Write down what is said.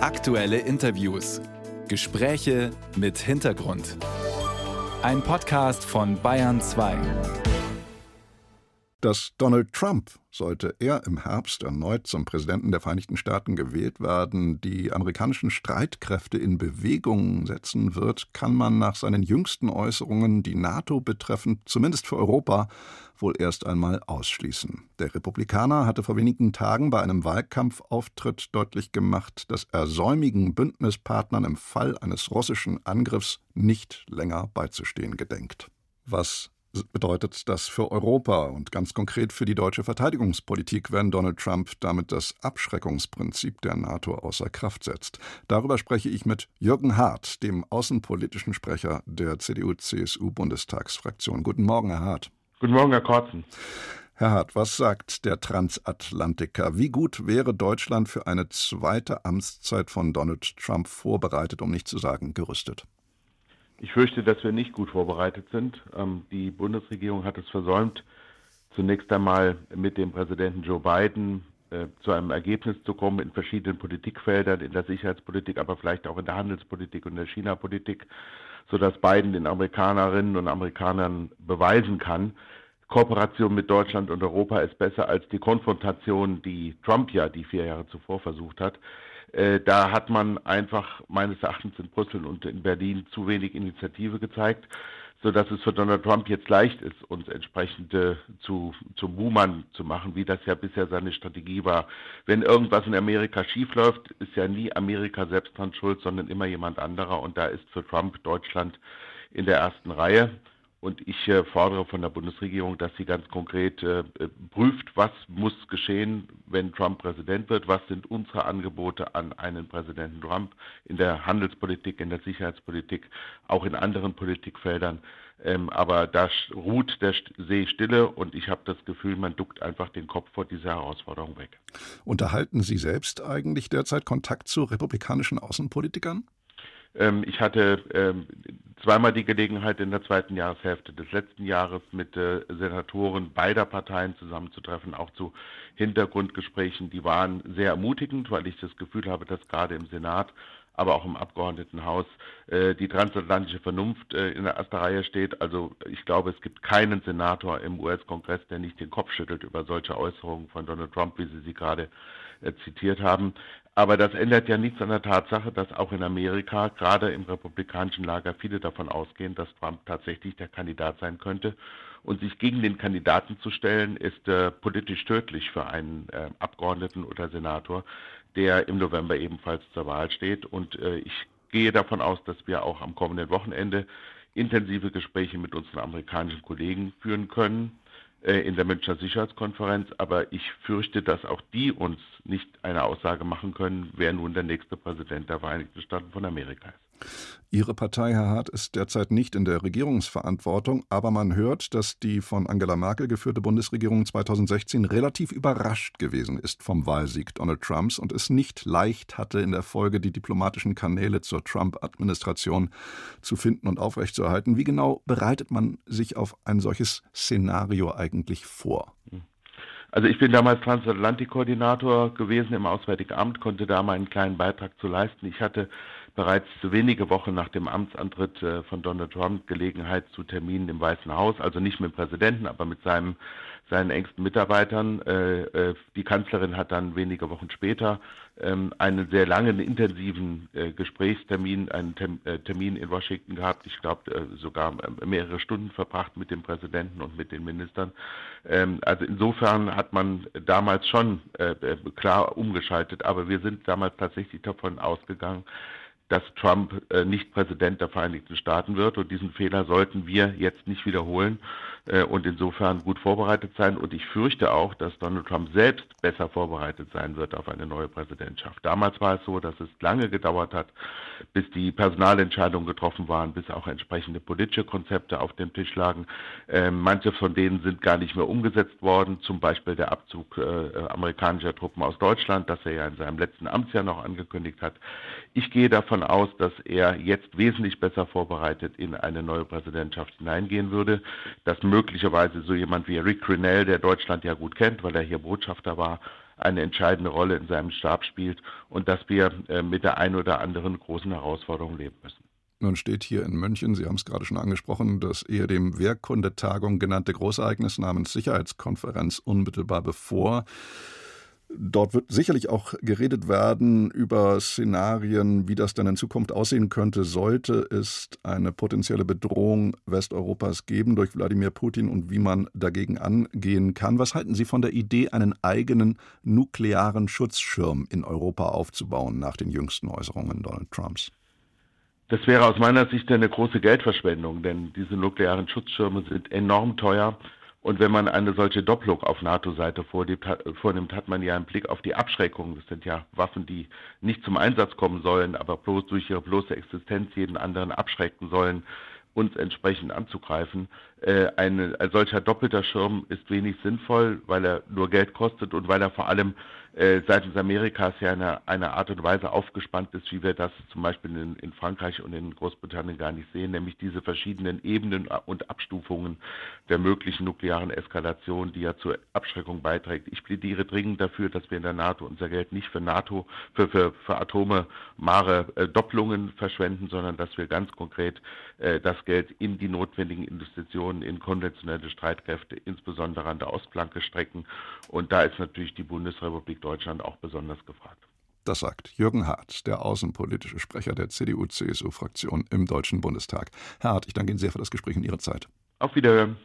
Aktuelle Interviews. Gespräche mit Hintergrund. Ein Podcast von Bayern 2 dass Donald Trump, sollte er im Herbst erneut zum Präsidenten der Vereinigten Staaten gewählt werden, die amerikanischen Streitkräfte in Bewegung setzen wird, kann man nach seinen jüngsten Äußerungen, die NATO betreffend, zumindest für Europa, wohl erst einmal ausschließen. Der Republikaner hatte vor wenigen Tagen bei einem Wahlkampfauftritt deutlich gemacht, dass er säumigen Bündnispartnern im Fall eines russischen Angriffs nicht länger beizustehen gedenkt. Was bedeutet das für Europa und ganz konkret für die deutsche Verteidigungspolitik, wenn Donald Trump damit das Abschreckungsprinzip der NATO außer Kraft setzt? Darüber spreche ich mit Jürgen Hart, dem außenpolitischen Sprecher der CDU-CSU-Bundestagsfraktion. Guten Morgen, Herr Hart. Guten Morgen, Herr Korzen. Herr Hart, was sagt der Transatlantiker? Wie gut wäre Deutschland für eine zweite Amtszeit von Donald Trump vorbereitet, um nicht zu sagen gerüstet? Ich fürchte, dass wir nicht gut vorbereitet sind. Ähm, die Bundesregierung hat es versäumt, zunächst einmal mit dem Präsidenten Joe Biden zu einem Ergebnis zu kommen in verschiedenen Politikfeldern, in der Sicherheitspolitik, aber vielleicht auch in der Handelspolitik und der China-Politik, sodass Biden den Amerikanerinnen und Amerikanern beweisen kann, Kooperation mit Deutschland und Europa ist besser als die Konfrontation, die Trump ja die vier Jahre zuvor versucht hat. Äh, da hat man einfach meines Erachtens in Brüssel und in Berlin zu wenig Initiative gezeigt, sodass es für Donald Trump jetzt leicht ist, uns entsprechend äh, zu, zum Buhmann zu machen, wie das ja bisher seine Strategie war. Wenn irgendwas in Amerika schiefläuft, ist ja nie Amerika selbst dran schuld, sondern immer jemand anderer. Und da ist für Trump Deutschland in der ersten Reihe. Und ich äh, fordere von der Bundesregierung, dass sie ganz konkret äh, prüft, was muss geschehen, wenn Trump Präsident wird, was sind unsere Angebote an einen Präsidenten Trump in der Handelspolitik, in der Sicherheitspolitik, auch in anderen Politikfeldern. Ähm, aber da ruht der See stille und ich habe das Gefühl, man duckt einfach den Kopf vor dieser Herausforderung weg. Unterhalten Sie selbst eigentlich derzeit Kontakt zu republikanischen Außenpolitikern? Ähm, ich hatte ähm, zweimal die Gelegenheit, in der zweiten Jahreshälfte des letzten Jahres mit äh, Senatoren beider Parteien zusammenzutreffen, auch zu Hintergrundgesprächen. Die waren sehr ermutigend, weil ich das Gefühl habe, dass gerade im Senat aber auch im Abgeordnetenhaus äh, die transatlantische Vernunft äh, in der ersten Reihe steht. Also ich glaube, es gibt keinen Senator im US-Kongress, der nicht den Kopf schüttelt über solche Äußerungen von Donald Trump, wie Sie sie gerade äh, zitiert haben. Aber das ändert ja nichts an der Tatsache, dass auch in Amerika, gerade im republikanischen Lager, viele davon ausgehen, dass Trump tatsächlich der Kandidat sein könnte. Und sich gegen den Kandidaten zu stellen, ist äh, politisch tödlich für einen äh, Abgeordneten oder Senator, der im November ebenfalls zur Wahl steht. Und äh, ich gehe davon aus, dass wir auch am kommenden Wochenende intensive Gespräche mit unseren amerikanischen Kollegen führen können äh, in der Münchner Sicherheitskonferenz, aber ich fürchte, dass auch die uns nicht eine Aussage machen können, wer nun der nächste Präsident der Vereinigten Staaten von Amerika ist. Ihre Partei, Herr Hart, ist derzeit nicht in der Regierungsverantwortung, aber man hört, dass die von Angela Merkel geführte Bundesregierung 2016 relativ überrascht gewesen ist vom Wahlsieg Donald Trumps und es nicht leicht hatte, in der Folge die diplomatischen Kanäle zur Trump-Administration zu finden und aufrechtzuerhalten. Wie genau bereitet man sich auf ein solches Szenario eigentlich vor? Also ich bin damals Transatlantik-Koordinator gewesen im Auswärtigen Amt, konnte da meinen kleinen Beitrag zu leisten. Ich hatte bereits wenige Wochen nach dem Amtsantritt äh, von Donald Trump Gelegenheit zu Terminen im Weißen Haus, also nicht mit dem Präsidenten, aber mit seinem, seinen engsten Mitarbeitern. Äh, äh, die Kanzlerin hat dann wenige Wochen später ähm, einen sehr langen, intensiven Gesprächstermin, einen Termin in Washington gehabt. Ich glaube sogar mehrere Stunden verbracht mit dem Präsidenten und mit den Ministern. Ähm, also insofern hat man damals schon klar umgeschaltet, aber wir sind damals tatsächlich davon ausgegangen, dass Trump äh, nicht Präsident der Vereinigten Staaten wird. Und diesen Fehler sollten wir jetzt nicht wiederholen und insofern gut vorbereitet sein. Und ich fürchte auch, dass Donald Trump selbst besser vorbereitet sein wird auf eine neue Präsidentschaft. Damals war es so, dass es lange gedauert hat, bis die Personalentscheidungen getroffen waren, bis auch entsprechende politische Konzepte auf dem Tisch lagen. Äh, manche von denen sind gar nicht mehr umgesetzt worden, zum Beispiel der Abzug äh, amerikanischer Truppen aus Deutschland, das er ja in seinem letzten Amtsjahr noch angekündigt hat. Ich gehe davon aus, dass er jetzt wesentlich besser vorbereitet in eine neue Präsidentschaft hineingehen würde, dass möglicherweise so jemand wie Rick Grinnell, der Deutschland ja gut kennt, weil er hier Botschafter war, eine entscheidende Rolle in seinem Stab spielt und dass wir äh, mit der einen oder anderen großen Herausforderung leben müssen. Nun steht hier in München, Sie haben es gerade schon angesprochen, das eher dem Wehrkundetagung genannte Großereignis namens Sicherheitskonferenz unmittelbar bevor. Dort wird sicherlich auch geredet werden über Szenarien, wie das dann in Zukunft aussehen könnte, sollte es eine potenzielle Bedrohung Westeuropas geben durch Wladimir Putin und wie man dagegen angehen kann. Was halten Sie von der Idee, einen eigenen nuklearen Schutzschirm in Europa aufzubauen nach den jüngsten Äußerungen Donald Trumps? Das wäre aus meiner Sicht eine große Geldverschwendung, denn diese nuklearen Schutzschirme sind enorm teuer und wenn man eine solche Doppelung auf NATO-Seite vornimmt, hat man ja einen Blick auf die Abschreckung. Das sind ja Waffen, die nicht zum Einsatz kommen sollen, aber bloß durch ihre bloße Existenz jeden anderen abschrecken sollen, uns entsprechend anzugreifen. Äh, ein solcher doppelter Schirm ist wenig sinnvoll, weil er nur Geld kostet und weil er vor allem äh, seitens Amerikas ja eine, eine Art und Weise aufgespannt ist, wie wir das zum Beispiel in, in, Frankreich und in Großbritannien gar nicht sehen, nämlich diese verschiedenen Ebenen und Abstufungen der möglichen nuklearen Eskalation, die ja zur Abschreckung beiträgt. Ich plädiere dringend dafür, dass wir in der NATO unser Geld nicht für NATO, für, für, für Atome, Mare, äh, Doppelungen verschwenden, sondern dass wir ganz konkret äh, das Geld in die notwendigen Investitionen in konventionelle Streitkräfte, insbesondere an der Ostflanke strecken. Und da ist natürlich die Bundesrepublik Deutschland auch besonders gefragt. Das sagt Jürgen Hart, der außenpolitische Sprecher der CDU-CSU-Fraktion im Deutschen Bundestag. Herr Hart, ich danke Ihnen sehr für das Gespräch und Ihre Zeit. Auf Wiederhören.